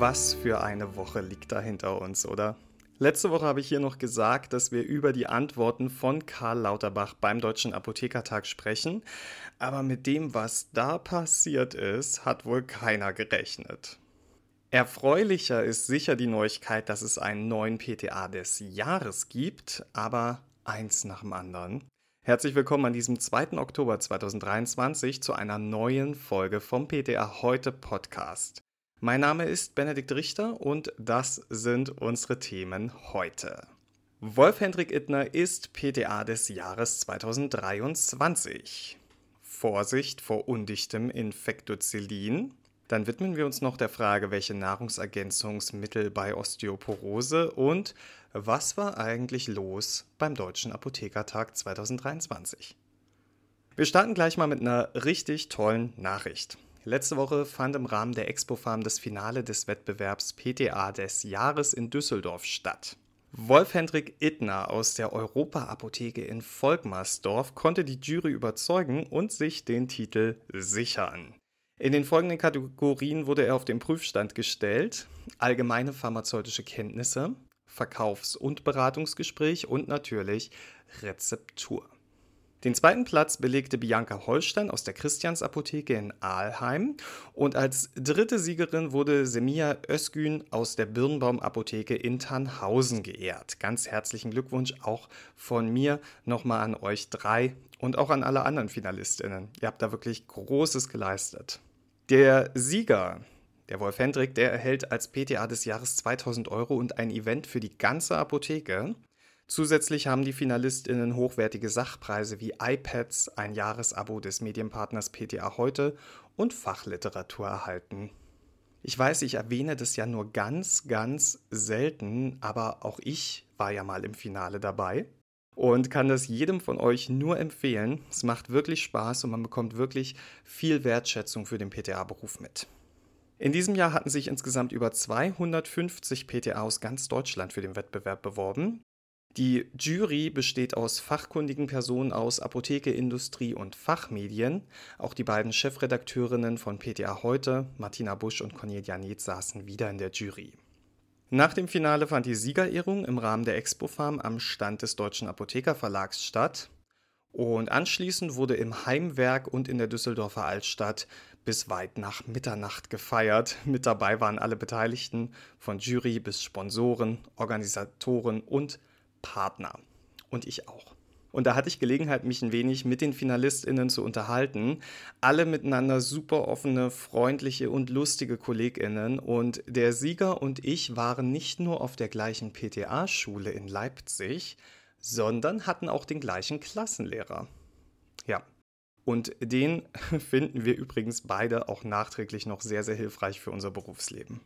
Was für eine Woche liegt da hinter uns, oder? Letzte Woche habe ich hier noch gesagt, dass wir über die Antworten von Karl Lauterbach beim Deutschen Apothekertag sprechen, aber mit dem, was da passiert ist, hat wohl keiner gerechnet. Erfreulicher ist sicher die Neuigkeit, dass es einen neuen PTA des Jahres gibt, aber eins nach dem anderen. Herzlich willkommen an diesem 2. Oktober 2023 zu einer neuen Folge vom PTA Heute Podcast. Mein Name ist Benedikt Richter und das sind unsere Themen heute. Wolf-Hendrik Ittner ist PTA des Jahres 2023. Vorsicht vor undichtem Infektozillin. Dann widmen wir uns noch der Frage, welche Nahrungsergänzungsmittel bei Osteoporose und was war eigentlich los beim Deutschen Apothekertag 2023. Wir starten gleich mal mit einer richtig tollen Nachricht. Letzte Woche fand im Rahmen der Expo Farm das Finale des Wettbewerbs PTA des Jahres in Düsseldorf statt. Wolf-Hendrik Ittner aus der Europa-Apotheke in Volkmarsdorf konnte die Jury überzeugen und sich den Titel sichern. In den folgenden Kategorien wurde er auf den Prüfstand gestellt: allgemeine pharmazeutische Kenntnisse, Verkaufs- und Beratungsgespräch und natürlich Rezeptur. Den zweiten Platz belegte Bianca Holstein aus der Christiansapotheke in Aalheim und als dritte Siegerin wurde Semia Özgün aus der Birnbaum Apotheke in Tannhausen geehrt. Ganz herzlichen Glückwunsch auch von mir nochmal an euch drei und auch an alle anderen Finalistinnen. Ihr habt da wirklich Großes geleistet. Der Sieger der Wolf Hendrik, der erhält als PTA des Jahres 2000 Euro und ein Event für die ganze Apotheke. Zusätzlich haben die FinalistInnen hochwertige Sachpreise wie iPads, ein Jahresabo des Medienpartners PTA Heute und Fachliteratur erhalten. Ich weiß, ich erwähne das ja nur ganz, ganz selten, aber auch ich war ja mal im Finale dabei und kann das jedem von euch nur empfehlen. Es macht wirklich Spaß und man bekommt wirklich viel Wertschätzung für den PTA-Beruf mit. In diesem Jahr hatten sich insgesamt über 250 PTA aus ganz Deutschland für den Wettbewerb beworben. Die Jury besteht aus fachkundigen Personen aus Apotheke, Industrie und Fachmedien. Auch die beiden Chefredakteurinnen von PTA Heute, Martina Busch und Cornelia Neth, saßen wieder in der Jury. Nach dem Finale fand die Siegerehrung im Rahmen der Expo Farm am Stand des Deutschen Apothekerverlags statt. Und anschließend wurde im Heimwerk und in der Düsseldorfer Altstadt bis weit nach Mitternacht gefeiert. Mit dabei waren alle Beteiligten, von Jury bis Sponsoren, Organisatoren und Partner. Und ich auch. Und da hatte ich Gelegenheit, mich ein wenig mit den FinalistInnen zu unterhalten. Alle miteinander super offene, freundliche und lustige KollegInnen. Und der Sieger und ich waren nicht nur auf der gleichen PTA-Schule in Leipzig, sondern hatten auch den gleichen Klassenlehrer. Ja. Und den finden wir übrigens beide auch nachträglich noch sehr, sehr hilfreich für unser Berufsleben.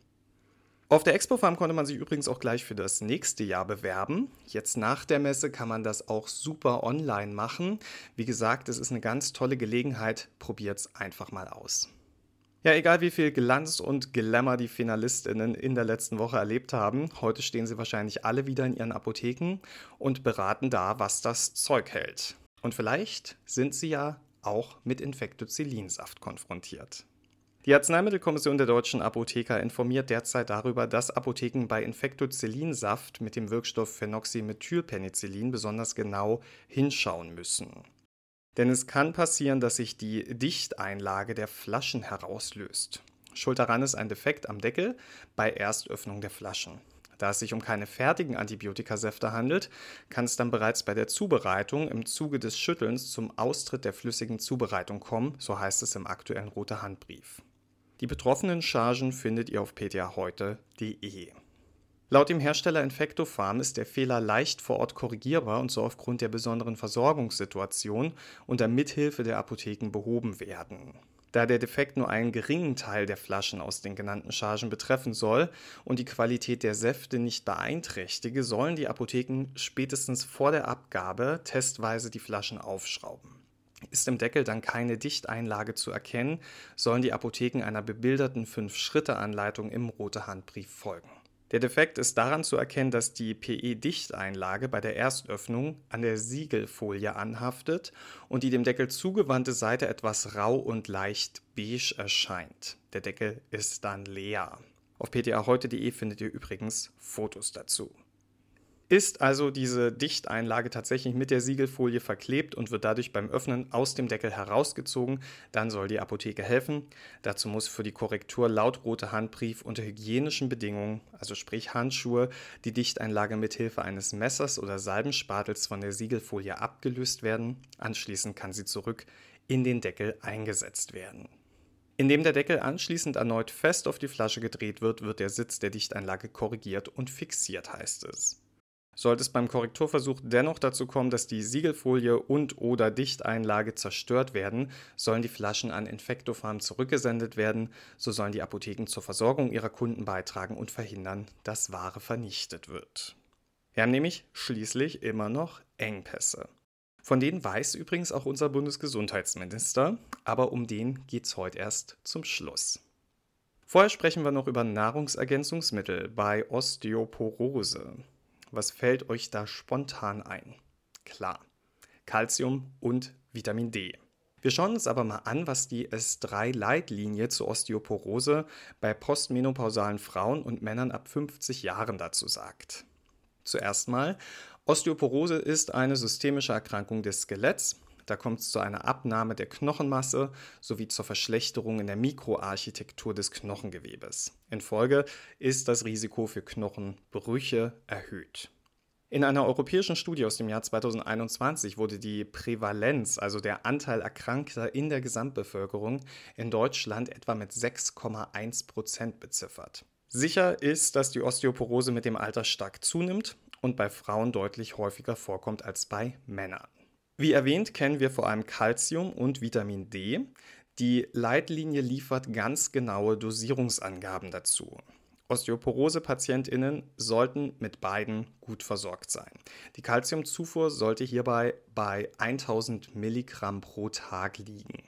Auf der Expo Farm konnte man sich übrigens auch gleich für das nächste Jahr bewerben. Jetzt nach der Messe kann man das auch super online machen. Wie gesagt, es ist eine ganz tolle Gelegenheit. Probiert es einfach mal aus. Ja, egal wie viel Glanz und Glamour die Finalistinnen in der letzten Woche erlebt haben, heute stehen sie wahrscheinlich alle wieder in ihren Apotheken und beraten da, was das Zeug hält. Und vielleicht sind sie ja auch mit Infektozillinsaft konfrontiert. Die Arzneimittelkommission der deutschen Apotheker informiert derzeit darüber, dass Apotheken bei Infektozillinsaft mit dem Wirkstoff Phenoxymethylpenicillin besonders genau hinschauen müssen. Denn es kann passieren, dass sich die Dichteinlage der Flaschen herauslöst. Schuld daran ist ein Defekt am Deckel bei Erstöffnung der Flaschen. Da es sich um keine fertigen Antibiotikasäfte handelt, kann es dann bereits bei der Zubereitung im Zuge des Schüttelns zum Austritt der flüssigen Zubereitung kommen, so heißt es im aktuellen Rote Handbrief. Die betroffenen Chargen findet ihr auf ptaheute.de. Laut dem Hersteller Infectofarm ist der Fehler leicht vor Ort korrigierbar und soll aufgrund der besonderen Versorgungssituation unter Mithilfe der Apotheken behoben werden. Da der Defekt nur einen geringen Teil der Flaschen aus den genannten Chargen betreffen soll und die Qualität der Säfte nicht beeinträchtige, sollen die Apotheken spätestens vor der Abgabe testweise die Flaschen aufschrauben. Ist im Deckel dann keine Dichteinlage zu erkennen, sollen die Apotheken einer bebilderten 5-Schritte-Anleitung im Rote Handbrief folgen. Der Defekt ist daran zu erkennen, dass die PE-Dichteinlage bei der Erstöffnung an der Siegelfolie anhaftet und die dem Deckel zugewandte Seite etwas rau und leicht beige erscheint. Der Deckel ist dann leer. Auf ptaheute.de findet ihr übrigens Fotos dazu. Ist also diese Dichteinlage tatsächlich mit der Siegelfolie verklebt und wird dadurch beim Öffnen aus dem Deckel herausgezogen, dann soll die Apotheke helfen. Dazu muss für die Korrektur laut rote Handbrief unter hygienischen Bedingungen, also sprich Handschuhe, die Dichteinlage mit Hilfe eines Messers oder Salbenspatels von der Siegelfolie abgelöst werden. Anschließend kann sie zurück in den Deckel eingesetzt werden. Indem der Deckel anschließend erneut fest auf die Flasche gedreht wird, wird der Sitz der Dichteinlage korrigiert und fixiert, heißt es. Sollte es beim Korrekturversuch dennoch dazu kommen, dass die Siegelfolie und/oder Dichteinlage zerstört werden, sollen die Flaschen an Infektofarm zurückgesendet werden. So sollen die Apotheken zur Versorgung ihrer Kunden beitragen und verhindern, dass Ware vernichtet wird. Wir haben nämlich schließlich immer noch Engpässe. Von denen weiß übrigens auch unser Bundesgesundheitsminister, aber um den geht es heute erst zum Schluss. Vorher sprechen wir noch über Nahrungsergänzungsmittel bei Osteoporose. Was fällt euch da spontan ein? Klar, Calcium und Vitamin D. Wir schauen uns aber mal an, was die S3-Leitlinie zur Osteoporose bei postmenopausalen Frauen und Männern ab 50 Jahren dazu sagt. Zuerst mal, Osteoporose ist eine systemische Erkrankung des Skeletts. Da kommt es zu einer Abnahme der Knochenmasse sowie zur Verschlechterung in der Mikroarchitektur des Knochengewebes. In Folge ist das Risiko für Knochenbrüche erhöht. In einer europäischen Studie aus dem Jahr 2021 wurde die Prävalenz, also der Anteil Erkrankter in der Gesamtbevölkerung, in Deutschland etwa mit 6,1 Prozent beziffert. Sicher ist, dass die Osteoporose mit dem Alter stark zunimmt und bei Frauen deutlich häufiger vorkommt als bei Männern. Wie erwähnt, kennen wir vor allem Calcium und Vitamin D. Die Leitlinie liefert ganz genaue Dosierungsangaben dazu. Osteoporose-PatientInnen sollten mit beiden gut versorgt sein. Die Calciumzufuhr sollte hierbei bei 1000 Milligramm pro Tag liegen.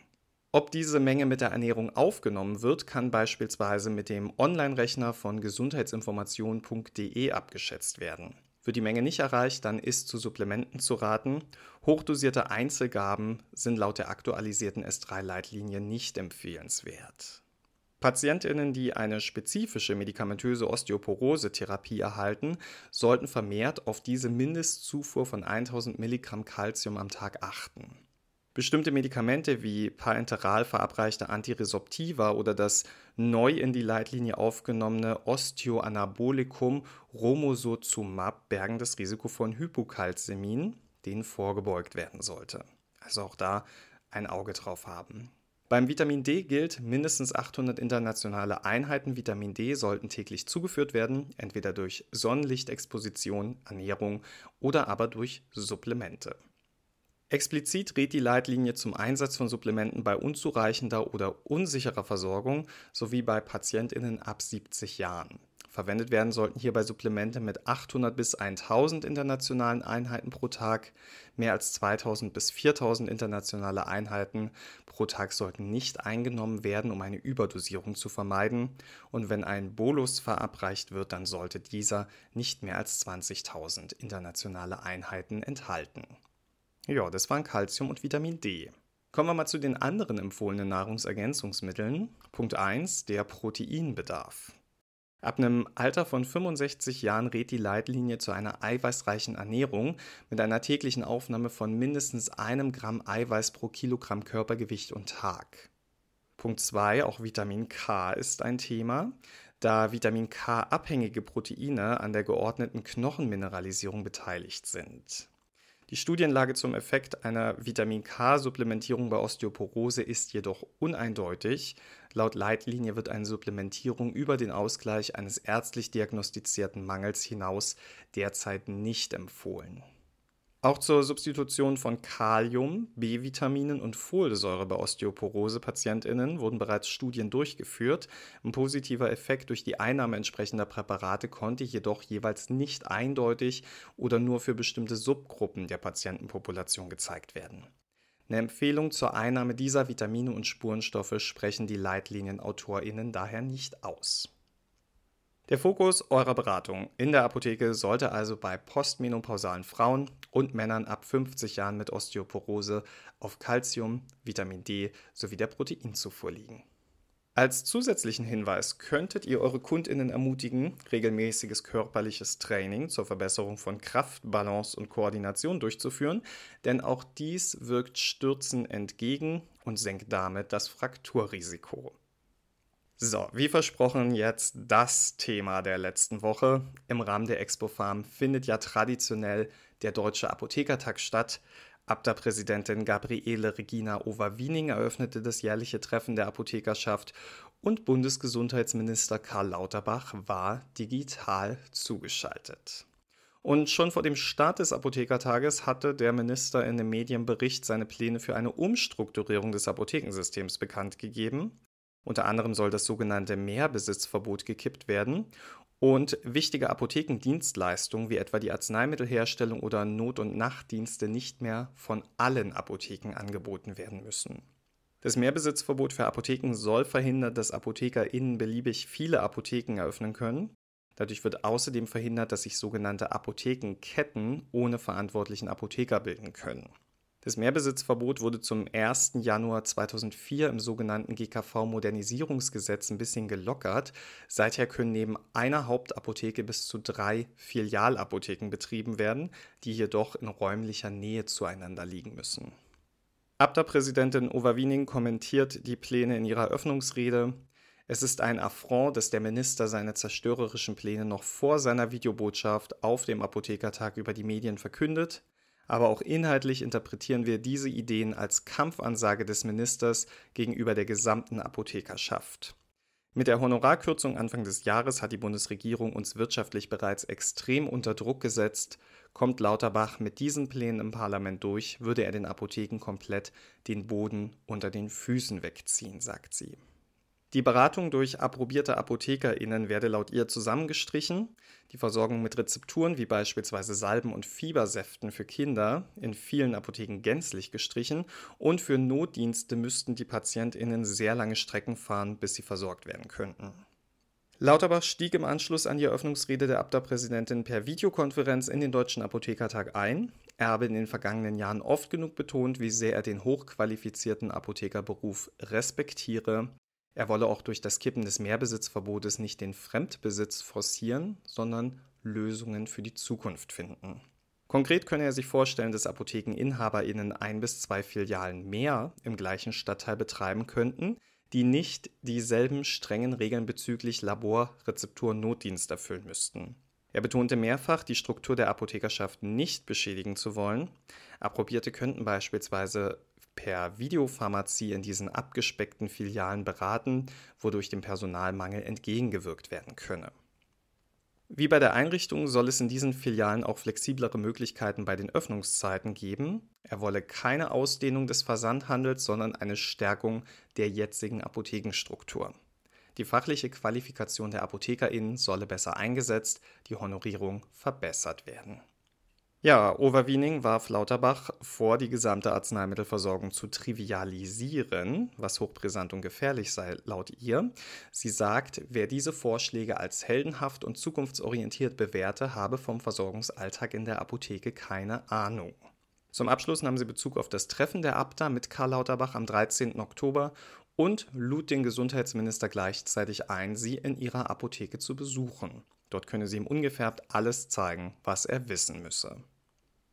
Ob diese Menge mit der Ernährung aufgenommen wird, kann beispielsweise mit dem Online-Rechner von gesundheitsinformation.de abgeschätzt werden. Wird die Menge nicht erreicht, dann ist zu Supplementen zu raten. Hochdosierte Einzelgaben sind laut der aktualisierten S3-Leitlinie nicht empfehlenswert. Patientinnen, die eine spezifische medikamentöse Osteoporose-Therapie erhalten, sollten vermehrt auf diese Mindestzufuhr von 1000 Milligramm Calcium am Tag achten. Bestimmte Medikamente wie parenteral verabreichte Antiresoptiva oder das neu in die Leitlinie aufgenommene Osteoanabolikum Romosozumab bergen das Risiko von Hypokalzämien, denen vorgebeugt werden sollte. Also auch da ein Auge drauf haben. Beim Vitamin D gilt, mindestens 800 internationale Einheiten Vitamin D sollten täglich zugeführt werden, entweder durch Sonnenlichtexposition, Ernährung oder aber durch Supplemente. Explizit rät die Leitlinie zum Einsatz von Supplementen bei unzureichender oder unsicherer Versorgung sowie bei Patientinnen ab 70 Jahren. Verwendet werden sollten hierbei Supplemente mit 800 bis 1000 internationalen Einheiten pro Tag. Mehr als 2000 bis 4000 internationale Einheiten pro Tag sollten nicht eingenommen werden, um eine Überdosierung zu vermeiden. Und wenn ein Bolus verabreicht wird, dann sollte dieser nicht mehr als 20.000 internationale Einheiten enthalten. Ja, das waren Calcium und Vitamin D. Kommen wir mal zu den anderen empfohlenen Nahrungsergänzungsmitteln. Punkt 1, der Proteinbedarf. Ab einem Alter von 65 Jahren rät die Leitlinie zu einer eiweißreichen Ernährung mit einer täglichen Aufnahme von mindestens einem Gramm Eiweiß pro Kilogramm Körpergewicht und Tag. Punkt 2, auch Vitamin K ist ein Thema, da Vitamin K abhängige Proteine an der geordneten Knochenmineralisierung beteiligt sind. Die Studienlage zum Effekt einer Vitamin K-Supplementierung bei Osteoporose ist jedoch uneindeutig. Laut Leitlinie wird eine Supplementierung über den Ausgleich eines ärztlich diagnostizierten Mangels hinaus derzeit nicht empfohlen. Auch zur Substitution von Kalium, B-Vitaminen und Folsäure bei Osteoporose-PatientInnen wurden bereits Studien durchgeführt. Ein positiver Effekt durch die Einnahme entsprechender Präparate konnte jedoch jeweils nicht eindeutig oder nur für bestimmte Subgruppen der Patientenpopulation gezeigt werden. Eine Empfehlung zur Einnahme dieser Vitamine und Spurenstoffe sprechen die Leitlinienautorinnen daher nicht aus. Der Fokus eurer Beratung in der Apotheke sollte also bei postmenopausalen Frauen und Männern ab 50 Jahren mit Osteoporose auf Calcium, Vitamin D sowie der Proteinzufuhr liegen. Als zusätzlichen Hinweis könntet ihr eure Kundinnen ermutigen, regelmäßiges körperliches Training zur Verbesserung von Kraft, Balance und Koordination durchzuführen, denn auch dies wirkt Stürzen entgegen und senkt damit das Frakturrisiko. So, wie versprochen jetzt das Thema der letzten Woche. Im Rahmen der Expo Farm findet ja traditionell der Deutsche Apothekertag statt. Abda-Präsidentin Gabriele Regina Overwiening eröffnete das jährliche Treffen der Apothekerschaft und Bundesgesundheitsminister Karl Lauterbach war digital zugeschaltet. Und schon vor dem Start des Apothekertages hatte der Minister in dem Medienbericht seine Pläne für eine Umstrukturierung des Apothekensystems bekannt gegeben. Unter anderem soll das sogenannte Mehrbesitzverbot gekippt werden und wichtige Apothekendienstleistungen wie etwa die Arzneimittelherstellung oder Not- und Nachtdienste nicht mehr von allen Apotheken angeboten werden müssen. Das Mehrbesitzverbot für Apotheken soll verhindern, dass ApothekerInnen beliebig viele Apotheken eröffnen können. Dadurch wird außerdem verhindert, dass sich sogenannte Apothekenketten ohne verantwortlichen Apotheker bilden können. Das Mehrbesitzverbot wurde zum 1. Januar 2004 im sogenannten GKV-Modernisierungsgesetz ein bisschen gelockert. Seither können neben einer Hauptapotheke bis zu drei Filialapotheken betrieben werden, die jedoch in räumlicher Nähe zueinander liegen müssen. Abda-Präsidentin Overwiening kommentiert die Pläne in ihrer Eröffnungsrede. Es ist ein Affront, dass der Minister seine zerstörerischen Pläne noch vor seiner Videobotschaft auf dem Apothekertag über die Medien verkündet aber auch inhaltlich interpretieren wir diese Ideen als Kampfansage des Ministers gegenüber der gesamten Apothekerschaft. Mit der Honorarkürzung Anfang des Jahres hat die Bundesregierung uns wirtschaftlich bereits extrem unter Druck gesetzt. Kommt Lauterbach mit diesen Plänen im Parlament durch, würde er den Apotheken komplett den Boden unter den Füßen wegziehen, sagt sie. Die Beratung durch approbierte ApothekerInnen werde laut ihr zusammengestrichen, die Versorgung mit Rezepturen wie beispielsweise Salben und Fiebersäften für Kinder in vielen Apotheken gänzlich gestrichen und für Notdienste müssten die PatientInnen sehr lange Strecken fahren, bis sie versorgt werden könnten. Lauterbach stieg im Anschluss an die Eröffnungsrede der Abda-Präsidentin per Videokonferenz in den Deutschen Apothekertag ein. Er habe in den vergangenen Jahren oft genug betont, wie sehr er den hochqualifizierten Apothekerberuf respektiere er wolle auch durch das Kippen des Mehrbesitzverbotes nicht den Fremdbesitz forcieren, sondern Lösungen für die Zukunft finden. Konkret könne er sich vorstellen, dass ApothekeninhaberInnen ein bis zwei Filialen mehr im gleichen Stadtteil betreiben könnten, die nicht dieselben strengen Regeln bezüglich Labor-, Rezeptur- Notdienst erfüllen müssten. Er betonte mehrfach, die Struktur der Apothekerschaft nicht beschädigen zu wollen. Approbierte könnten beispielsweise per Videopharmazie in diesen abgespeckten Filialen beraten, wodurch dem Personalmangel entgegengewirkt werden könne. Wie bei der Einrichtung soll es in diesen Filialen auch flexiblere Möglichkeiten bei den Öffnungszeiten geben. Er wolle keine Ausdehnung des Versandhandels, sondern eine Stärkung der jetzigen Apothekenstruktur. Die fachliche Qualifikation der ApothekerInnen solle besser eingesetzt, die Honorierung verbessert werden. Ja, Overweening warf Lauterbach vor, die gesamte Arzneimittelversorgung zu trivialisieren, was hochbrisant und gefährlich sei, laut ihr. Sie sagt, wer diese Vorschläge als heldenhaft und zukunftsorientiert bewährte, habe vom Versorgungsalltag in der Apotheke keine Ahnung. Zum Abschluss nahm sie Bezug auf das Treffen der Abda mit Karl Lauterbach am 13. Oktober und lud den Gesundheitsminister gleichzeitig ein, sie in ihrer Apotheke zu besuchen. Dort könne sie ihm ungefärbt alles zeigen, was er wissen müsse.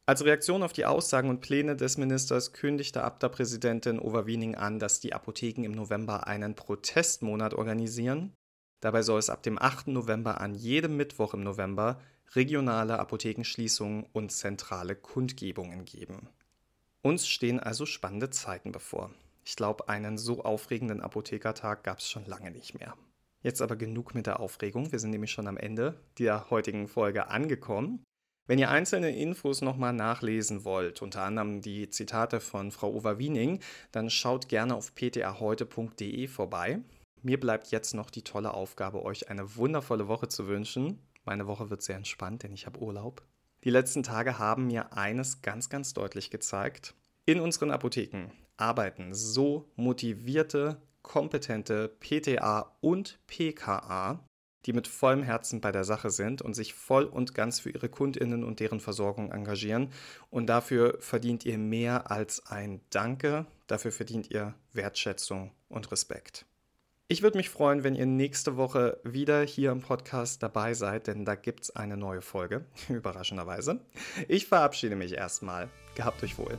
Als Reaktion auf die Aussagen und Pläne des Ministers kündigte Abda-Präsidentin Overwiening an, dass die Apotheken im November einen Protestmonat organisieren. Dabei soll es ab dem 8. November an jedem Mittwoch im November regionale Apothekenschließungen und zentrale Kundgebungen geben. Uns stehen also spannende Zeiten bevor. Ich glaube, einen so aufregenden Apothekertag gab es schon lange nicht mehr. Jetzt aber genug mit der Aufregung. Wir sind nämlich schon am Ende der heutigen Folge angekommen. Wenn ihr einzelne Infos nochmal nachlesen wollt, unter anderem die Zitate von Frau Overwiening, dann schaut gerne auf ptaheute.de vorbei. Mir bleibt jetzt noch die tolle Aufgabe, euch eine wundervolle Woche zu wünschen. Meine Woche wird sehr entspannt, denn ich habe Urlaub. Die letzten Tage haben mir eines ganz, ganz deutlich gezeigt. In unseren Apotheken arbeiten so motivierte, kompetente PTA und PKA, die mit vollem Herzen bei der Sache sind und sich voll und ganz für ihre Kundinnen und deren Versorgung engagieren. Und dafür verdient ihr mehr als ein Danke, dafür verdient ihr Wertschätzung und Respekt. Ich würde mich freuen, wenn ihr nächste Woche wieder hier im Podcast dabei seid, denn da gibt es eine neue Folge, überraschenderweise. Ich verabschiede mich erstmal. Gehabt euch wohl.